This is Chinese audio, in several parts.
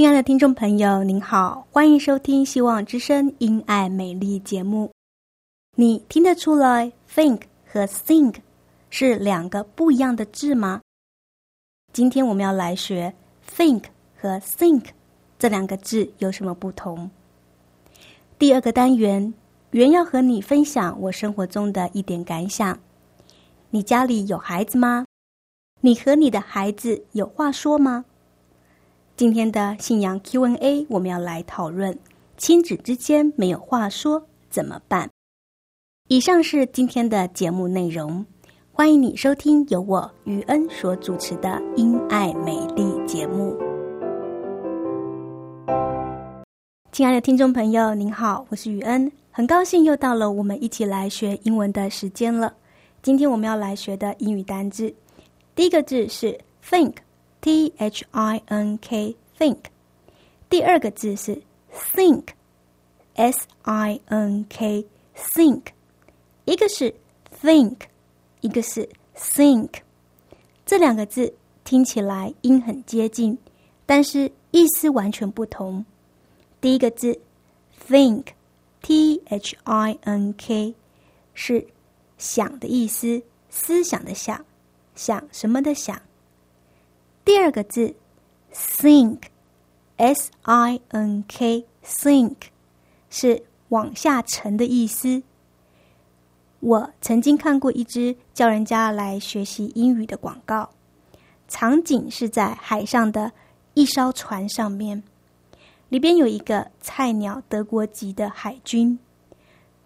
亲爱的听众朋友，您好，欢迎收听《希望之声·因爱美丽》节目。你听得出来，think 和 think 是两个不一样的字吗？今天我们要来学 think 和 think 这两个字有什么不同。第二个单元原要和你分享我生活中的一点感想。你家里有孩子吗？你和你的孩子有话说吗？今天的信仰 Q&A，我们要来讨论亲子之间没有话说怎么办。以上是今天的节目内容，欢迎你收听由我雨恩所主持的《因爱美丽》节目。亲爱的听众朋友，您好，我是雨恩，很高兴又到了我们一起来学英文的时间了。今天我们要来学的英语单字，第一个字是 think。T H I N K think，第二个字是 think，S I N K think，一个是 think，一个是 think，这两个字听起来音很接近，但是意思完全不同。第一个字 think，T H I N K 是想的意思，思想的想，想什么的想。第二个字，sink，s i n k，sink，是往下沉的意思。我曾经看过一支叫人家来学习英语的广告，场景是在海上的一艘船上面，里边有一个菜鸟德国籍的海军。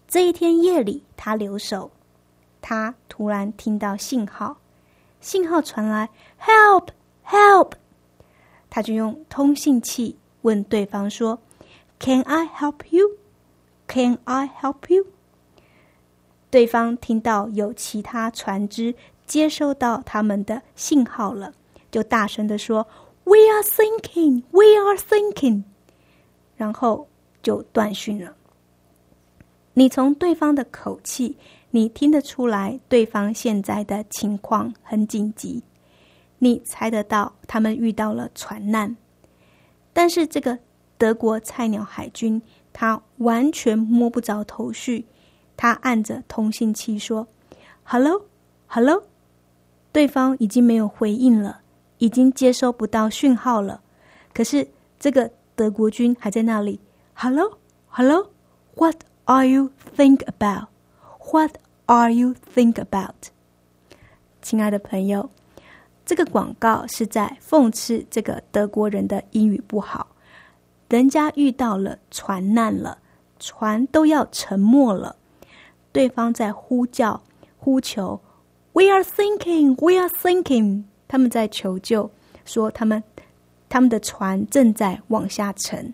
这一天夜里，他留守，他突然听到信号，信号传来，help。Help！他就用通信器问对方说：“Can I help you? Can I help you？” 对方听到有其他船只接收到他们的信号了，就大声的说：“We are thinking, we are thinking。”然后就断讯了。你从对方的口气，你听得出来，对方现在的情况很紧急。你猜得到他们遇到了船难，但是这个德国菜鸟海军他完全摸不着头绪。他按着通信器说：“Hello，Hello。”对方已经没有回应了，已经接收不到讯号了。可是这个德国军还在那里：“Hello，Hello。What are you think about？What are you think about？” 亲爱的朋友。这个广告是在讽刺这个德国人的英语不好。人家遇到了船难了，船都要沉没了，对方在呼叫、呼求，“We are sinking, we are sinking。”他们在求救，说他们他们的船正在往下沉。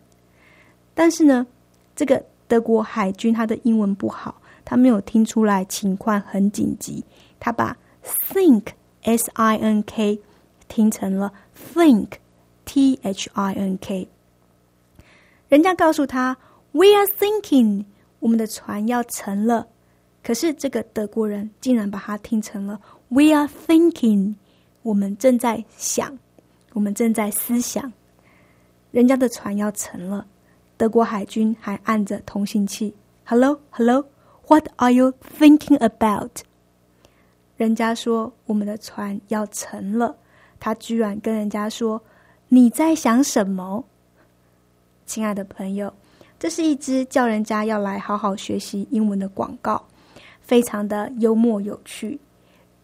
但是呢，这个德国海军他的英文不好，他没有听出来情况很紧急，他把 “think”。S I N K 听成了 think T H I N K，人家告诉他 We are thinking，我们的船要沉了。可是这个德国人竟然把它听成了 We are thinking，我们正在想，我们正在思想，人家的船要沉了。德国海军还按着通信器，Hello，Hello，What are you thinking about？ 人家说我们的船要沉了，他居然跟人家说：“你在想什么？”亲爱的朋友，这是一支叫人家要来好好学习英文的广告，非常的幽默有趣。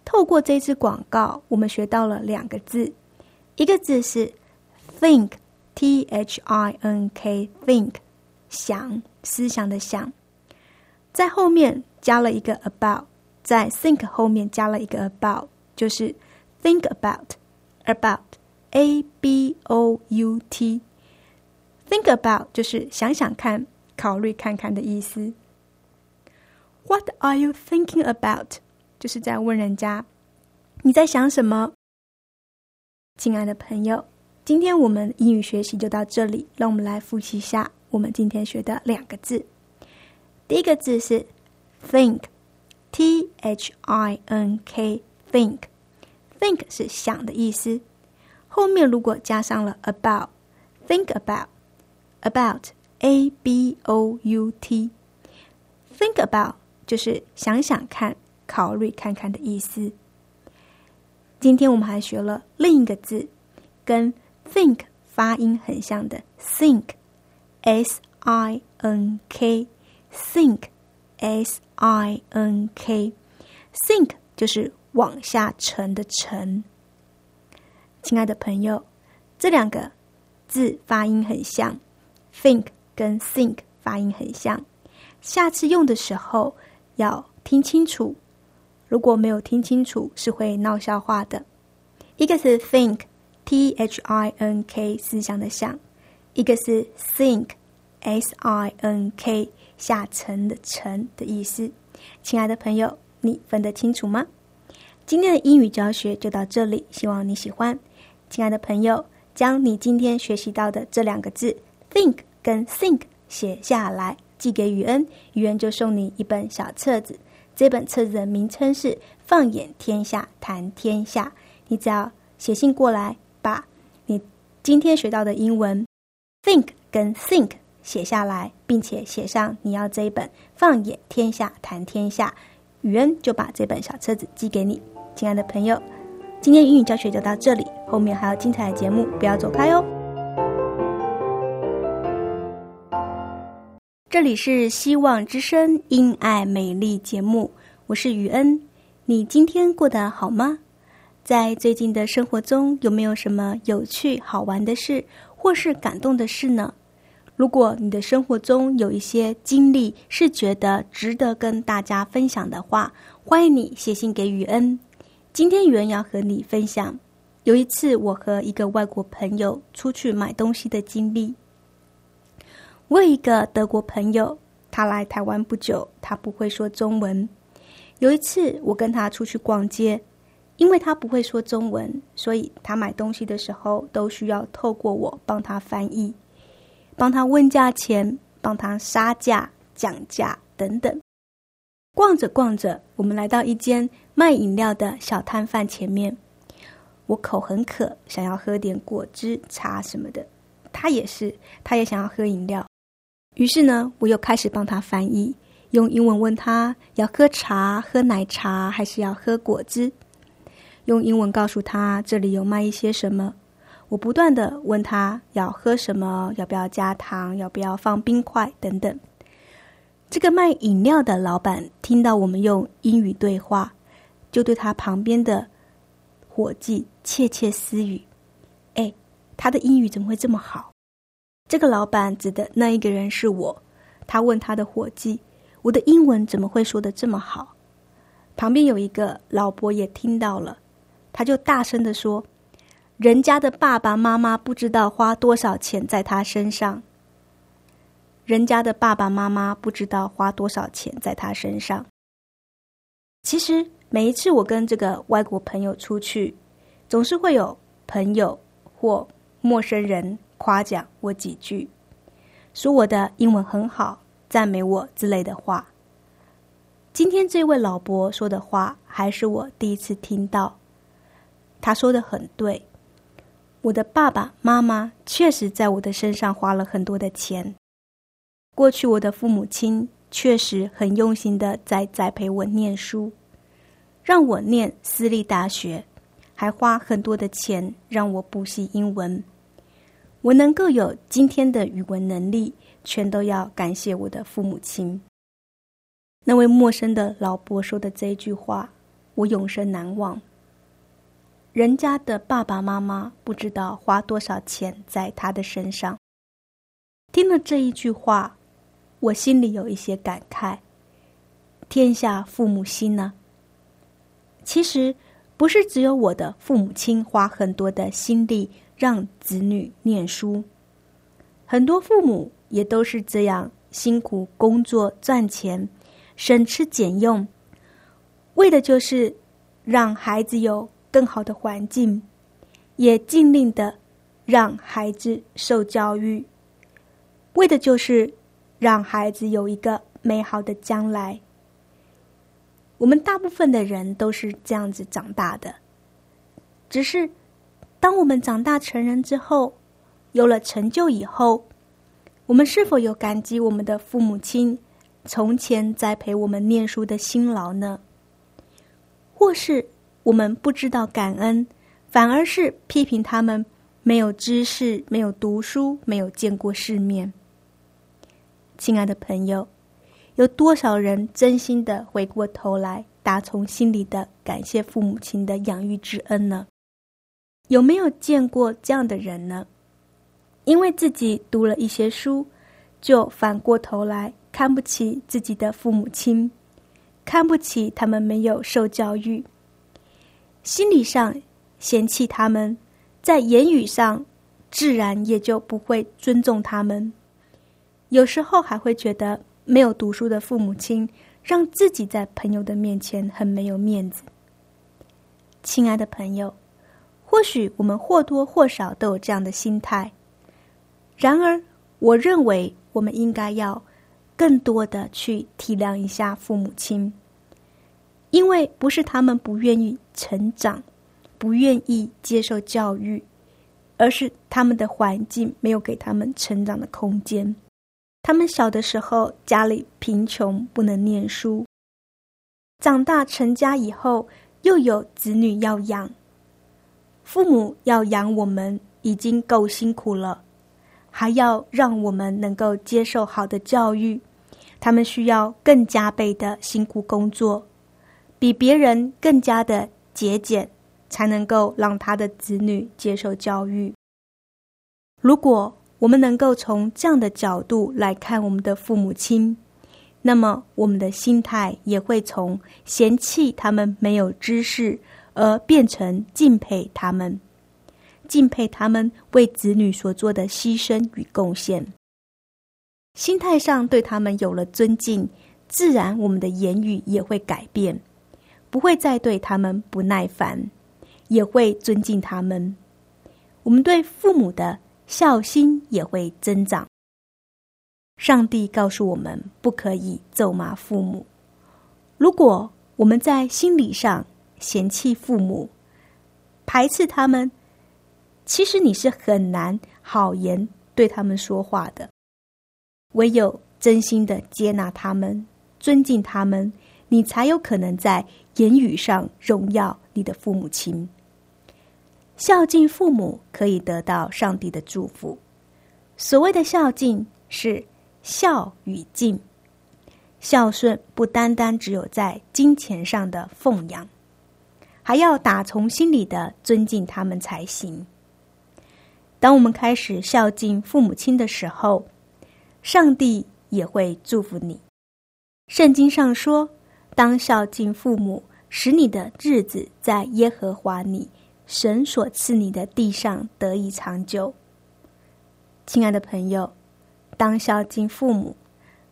透过这支广告，我们学到了两个字，一个字是 think，t h i n k，think，想，思想的想，在后面加了一个 about，在 think 后面加了一个 about，就是 think about，about，a b o u t。Think about 就是想想看、考虑看看的意思。What are you thinking about？就是在问人家你在想什么。亲爱的朋友，今天我们英语学习就到这里，让我们来复习一下我们今天学的两个字。第一个字是 think t h i n k think think 是想的意思。后面如果加上了 about，think about。About a b o u t，think about 就是想想看、考虑看看的意思。今天我们还学了另一个字，跟 think 发音很像的 think s i n k think s i n k，sink 就是往下沉的沉。亲爱的朋友，这两个字发音很像。think 跟 think 发音很像，下次用的时候要听清楚。如果没有听清楚，是会闹笑话的。一个是 think，t h i n k 思想的想；一个是 sink，s i n k 下沉的沉的意思。亲爱的朋友，你分得清楚吗？今天的英语教学就到这里，希望你喜欢。亲爱的朋友，将你今天学习到的这两个字。think 跟 think 写下来，寄给雨恩，雨恩就送你一本小册子。这本册子的名称是《放眼天下谈天下》。你只要写信过来，把你今天学到的英文 think 跟 think 写下来，并且写上你要这一本《放眼天下谈天下》，雨恩就把这本小册子寄给你。亲爱的朋友，今天英语教学就到这里，后面还有精彩的节目，不要走开哦。这里是希望之声因爱美丽节目，我是雨恩。你今天过得好吗？在最近的生活中，有没有什么有趣好玩的事，或是感动的事呢？如果你的生活中有一些经历是觉得值得跟大家分享的话，欢迎你写信给雨恩。今天雨恩要和你分享，有一次我和一个外国朋友出去买东西的经历。我有一个德国朋友，他来台湾不久，他不会说中文。有一次，我跟他出去逛街，因为他不会说中文，所以他买东西的时候都需要透过我帮他翻译，帮他问价钱，帮他杀价、讲价等等。逛着逛着，我们来到一间卖饮料的小摊贩前面。我口很渴，想要喝点果汁、茶什么的。他也是，他也想要喝饮料。于是呢，我又开始帮他翻译，用英文问他要喝茶、喝奶茶，还是要喝果汁？用英文告诉他这里有卖一些什么。我不断的问他要喝什么，要不要加糖，要不要放冰块等等。这个卖饮料的老板听到我们用英语对话，就对他旁边的伙计窃窃私语：“哎，他的英语怎么会这么好？”这个老板指的那一个人是我。他问他的伙计：“我的英文怎么会说的这么好？”旁边有一个老伯也听到了，他就大声的说：“人家的爸爸妈妈不知道花多少钱在他身上。人家的爸爸妈妈不知道花多少钱在他身上。”其实每一次我跟这个外国朋友出去，总是会有朋友或陌生人。夸奖我几句，说我的英文很好，赞美我之类的话。今天这位老伯说的话还是我第一次听到。他说的很对，我的爸爸妈妈确实在我的身上花了很多的钱。过去我的父母亲确实很用心的在栽培我念书。让我念私立大学，还花很多的钱让我补习英文。我能够有今天的语文能力，全都要感谢我的父母亲。那位陌生的老伯说的这一句话，我永生难忘。人家的爸爸妈妈不知道花多少钱在他的身上。听了这一句话，我心里有一些感慨：天下父母心呢？其实不是只有我的父母亲花很多的心力让子女念书，很多父母也都是这样辛苦工作赚钱，省吃俭用，为的就是让孩子有。更好的环境，也尽力的让孩子受教育，为的就是让孩子有一个美好的将来。我们大部分的人都是这样子长大的，只是当我们长大成人之后，有了成就以后，我们是否有感激我们的父母亲从前栽培我们念书的辛劳呢？或是？我们不知道感恩，反而是批评他们没有知识、没有读书、没有见过世面。亲爱的朋友，有多少人真心的回过头来，打从心里的感谢父母亲的养育之恩呢？有没有见过这样的人呢？因为自己读了一些书，就反过头来看不起自己的父母亲，看不起他们没有受教育。心理上嫌弃他们，在言语上自然也就不会尊重他们。有时候还会觉得没有读书的父母亲让自己在朋友的面前很没有面子。亲爱的朋友，或许我们或多或少都有这样的心态。然而，我认为我们应该要更多的去体谅一下父母亲。因为不是他们不愿意成长，不愿意接受教育，而是他们的环境没有给他们成长的空间。他们小的时候家里贫穷，不能念书；长大成家以后，又有子女要养，父母要养我们已经够辛苦了，还要让我们能够接受好的教育，他们需要更加倍的辛苦工作。比别人更加的节俭，才能够让他的子女接受教育。如果我们能够从这样的角度来看我们的父母亲，那么我们的心态也会从嫌弃他们没有知识，而变成敬佩他们，敬佩他们为子女所做的牺牲与贡献。心态上对他们有了尊敬，自然我们的言语也会改变。不会再对他们不耐烦，也会尊敬他们。我们对父母的孝心也会增长。上帝告诉我们，不可以咒骂父母。如果我们在心理上嫌弃父母、排斥他们，其实你是很难好言对他们说话的。唯有真心的接纳他们、尊敬他们，你才有可能在。言语上荣耀你的父母亲，孝敬父母可以得到上帝的祝福。所谓的孝敬是孝与敬，孝顺不单单只有在金钱上的奉养，还要打从心里的尊敬他们才行。当我们开始孝敬父母亲的时候，上帝也会祝福你。圣经上说。当孝敬父母，使你的日子在耶和华你神所赐你的地上得以长久。亲爱的朋友，当孝敬父母，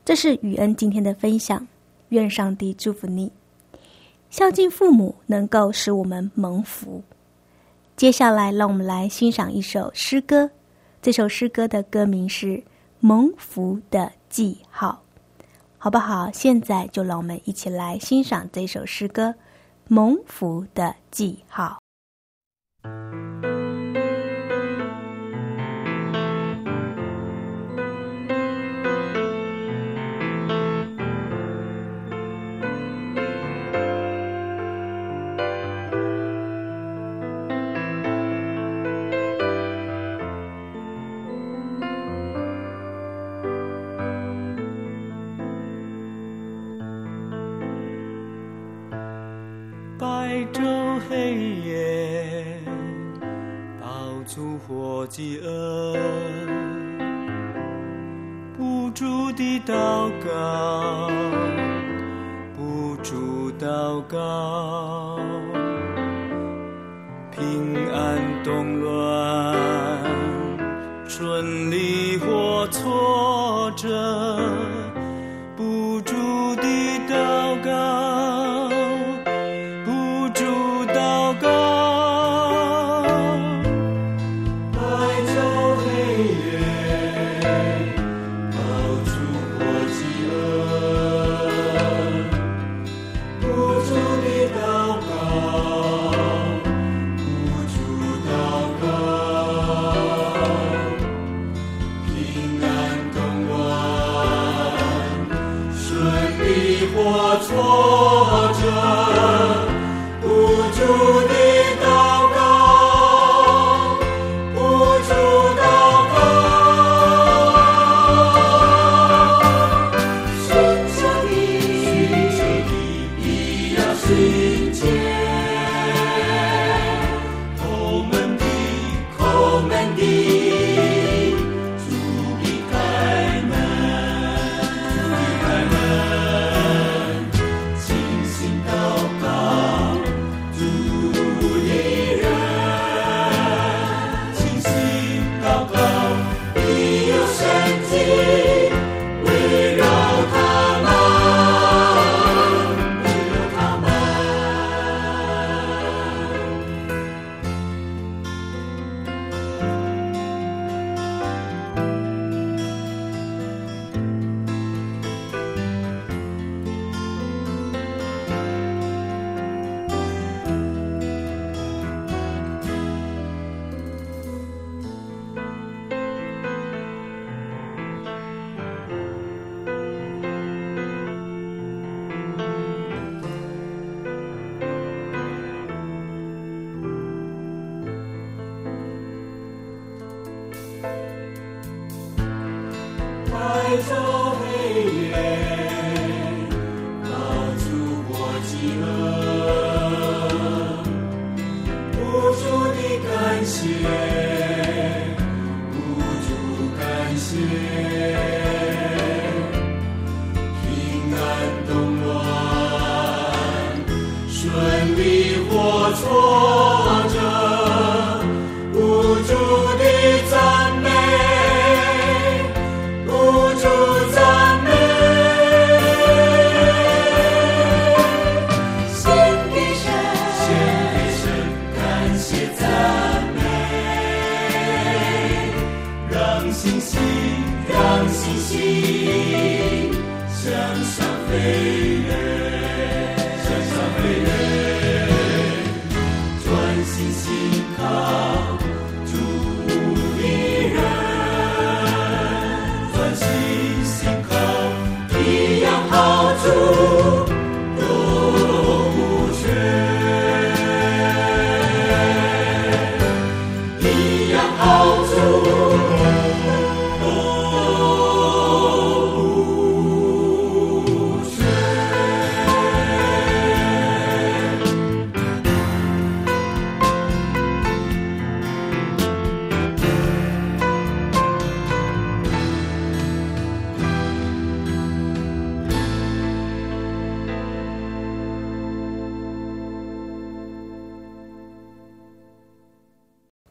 这是雨恩今天的分享。愿上帝祝福你，孝敬父母能够使我们蒙福。接下来，让我们来欣赏一首诗歌。这首诗歌的歌名是《蒙福的记号》。好不好？现在就让我们一起来欣赏这首诗歌《蒙福的记号》。饥饿，不住地祷告，不住祷告，平安动乱，春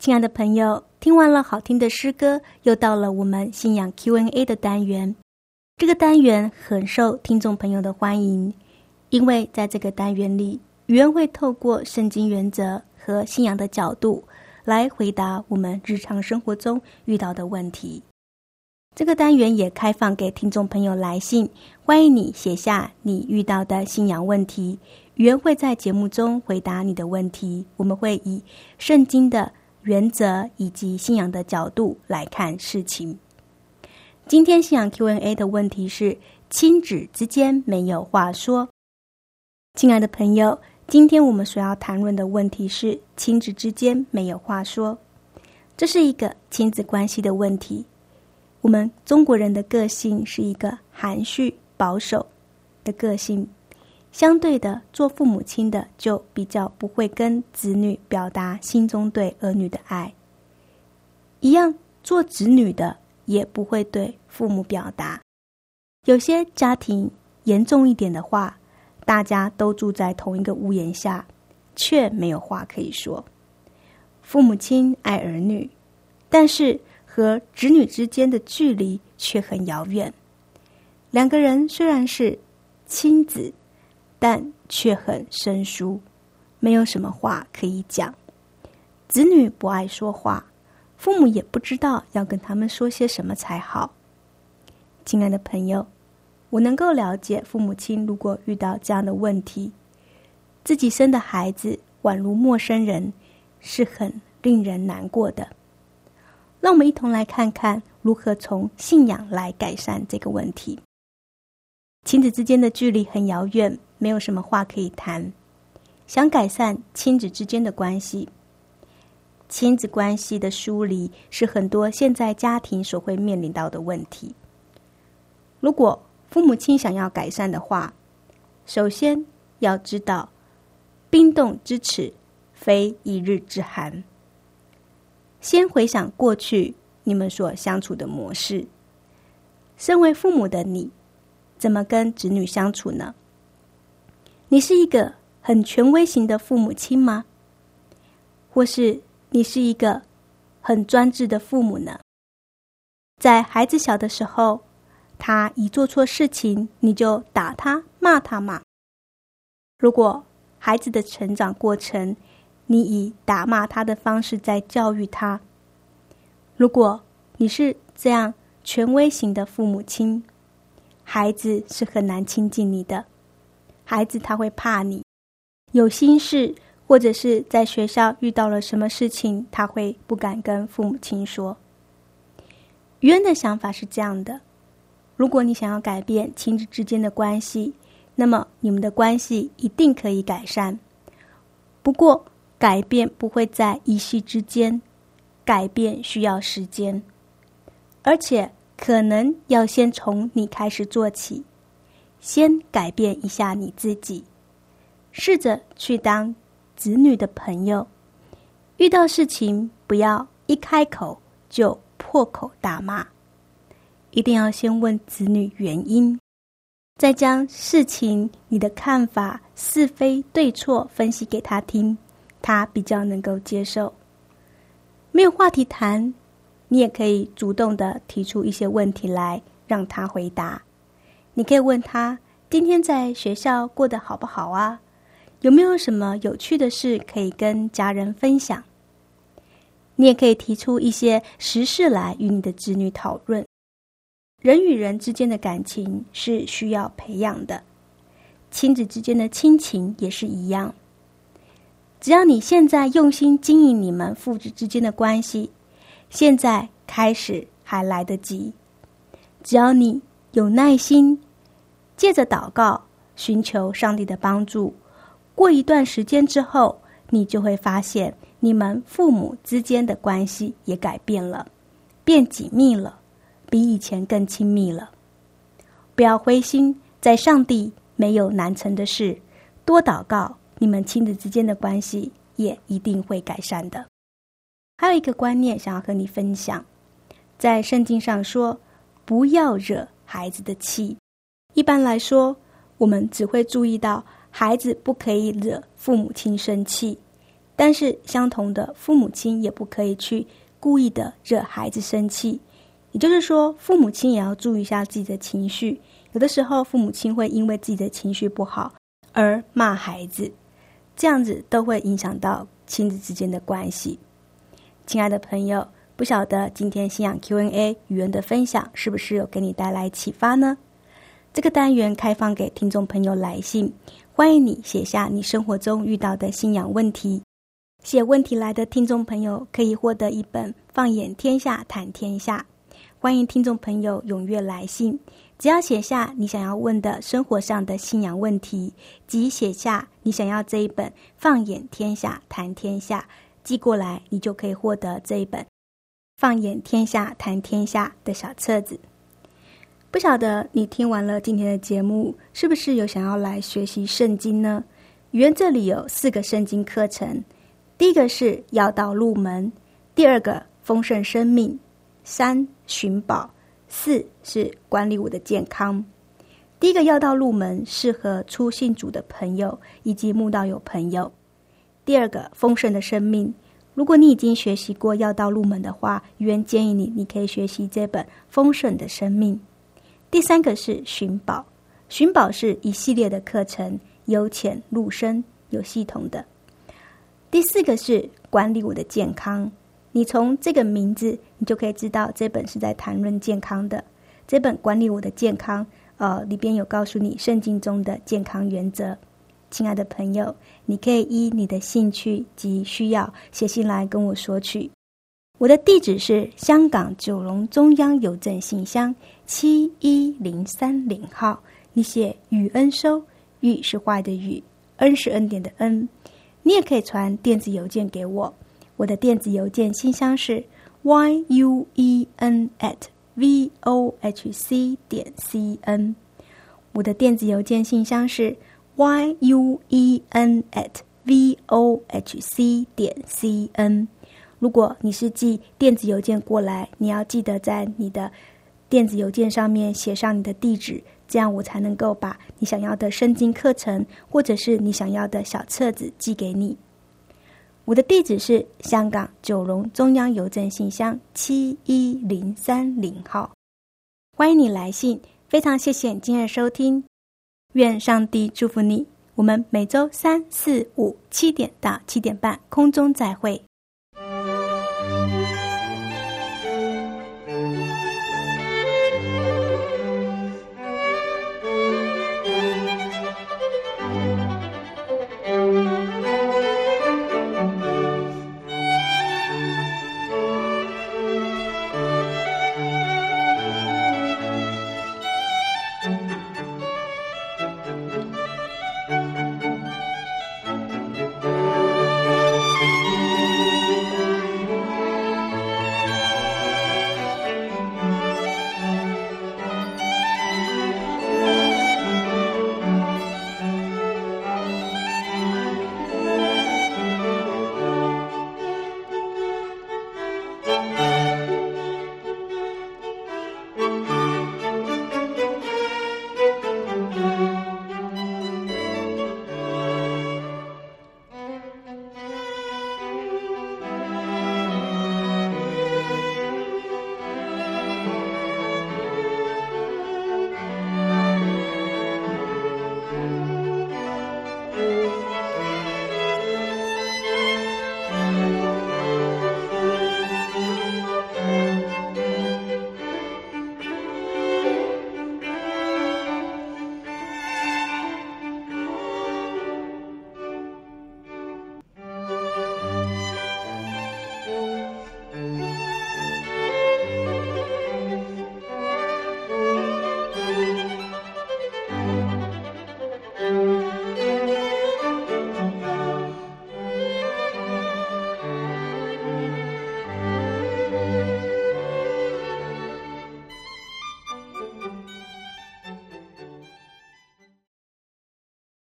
亲爱的朋友，听完了好听的诗歌，又到了我们信仰 Q&A 的单元。这个单元很受听众朋友的欢迎，因为在这个单元里，语言会透过圣经原则和信仰的角度来回答我们日常生活中遇到的问题。这个单元也开放给听众朋友来信，欢迎你写下你遇到的信仰问题，语言会在节目中回答你的问题。我们会以圣经的原则以及信仰的角度来看事情。今天信仰 Q&A 的问题是：亲子之间没有话说。亲爱的朋友，今天我们所要谈论的问题是亲子之间没有话说，这是一个亲子关系的问题。我们中国人的个性是一个含蓄保守的个性，相对的，做父母亲的就比较不会跟子女表达心中对儿女的爱。一样，做子女的也不会对父母表达。有些家庭严重一点的话，大家都住在同一个屋檐下，却没有话可以说。父母亲爱儿女，但是和子女之间的距离却很遥远。两个人虽然是亲子。但却很生疏，没有什么话可以讲。子女不爱说话，父母也不知道要跟他们说些什么才好。亲爱的朋友，我能够了解父母亲如果遇到这样的问题，自己生的孩子宛如陌生人，是很令人难过的。让我们一同来看看如何从信仰来改善这个问题。亲子之间的距离很遥远。没有什么话可以谈，想改善亲子之间的关系，亲子关系的疏离是很多现在家庭所会面临到的问题。如果父母亲想要改善的话，首先要知道“冰冻之耻，非一日之寒”。先回想过去你们所相处的模式，身为父母的你，怎么跟子女相处呢？你是一个很权威型的父母亲吗？或是你是一个很专制的父母呢？在孩子小的时候，他一做错事情，你就打他、骂他嘛？如果孩子的成长过程，你以打骂他的方式在教育他，如果你是这样权威型的父母亲，孩子是很难亲近你的。孩子他会怕你，有心事或者是在学校遇到了什么事情，他会不敢跟父母亲说。余恩的想法是这样的：如果你想要改变亲子之间的关系，那么你们的关系一定可以改善。不过，改变不会在一夕之间，改变需要时间，而且可能要先从你开始做起。先改变一下你自己，试着去当子女的朋友。遇到事情不要一开口就破口大骂，一定要先问子女原因，再将事情你的看法是非对错分析给他听，他比较能够接受。没有话题谈，你也可以主动的提出一些问题来让他回答。你可以问他今天在学校过得好不好啊？有没有什么有趣的事可以跟家人分享？你也可以提出一些实事来与你的子女讨论。人与人之间的感情是需要培养的，亲子之间的亲情也是一样。只要你现在用心经营你们父子之间的关系，现在开始还来得及。只要你有耐心。借着祷告，寻求上帝的帮助，过一段时间之后，你就会发现你们父母之间的关系也改变了，变紧密了，比以前更亲密了。不要灰心，在上帝没有难成的事，多祷告，你们亲子之间的关系也一定会改善的。还有一个观念想要和你分享，在圣经上说，不要惹孩子的气。一般来说，我们只会注意到孩子不可以惹父母亲生气，但是相同的，父母亲也不可以去故意的惹孩子生气。也就是说，父母亲也要注意一下自己的情绪。有的时候，父母亲会因为自己的情绪不好而骂孩子，这样子都会影响到亲子之间的关系。亲爱的朋友，不晓得今天信仰 Q&A 语言的分享是不是有给你带来启发呢？这个单元开放给听众朋友来信，欢迎你写下你生活中遇到的信仰问题。写问题来的听众朋友可以获得一本《放眼天下谈天下》。欢迎听众朋友踊跃来信，只要写下你想要问的生活上的信仰问题，及写下你想要这一本《放眼天下谈天下》，寄过来，你就可以获得这一本《放眼天下谈天下》的小册子。不晓得你听完了今天的节目，是不是有想要来学习圣经呢？语言这里有四个圣经课程，第一个是要道入门，第二个丰盛生命，三寻宝，四是管理我的健康。第一个要道入门，适合初信主的朋友以及慕道友朋友。第二个丰盛的生命。如果你已经学习过要道入门的话，原建议你你可以学习这本《丰盛的生命》。第三个是寻宝，寻宝是一系列的课程，由浅入深，有系统的。第四个是管理我的健康，你从这个名字，你就可以知道这本是在谈论健康的。这本管理我的健康，呃，里边有告诉你圣经中的健康原则。亲爱的朋友，你可以依你的兴趣及需要写信来跟我索取。我的地址是香港九龙中央邮政信箱七一零三零号。你写“雨恩收”，“雨”是坏的“雨”，“恩”是恩典的“恩”。你也可以传电子邮件给我，我的电子邮件信箱是 y u e n at v o h c 点 c n。我的电子邮件信箱是。Y u e n at v o h c 点 c n。如果你是寄电子邮件过来，你要记得在你的电子邮件上面写上你的地址，这样我才能够把你想要的圣经课程或者是你想要的小册子寄给你。我的地址是香港九龙中央邮政信箱七一零三零号，欢迎你来信。非常谢谢今日收听。愿上帝祝福你。我们每周三、四、五七点到七点半空中再会。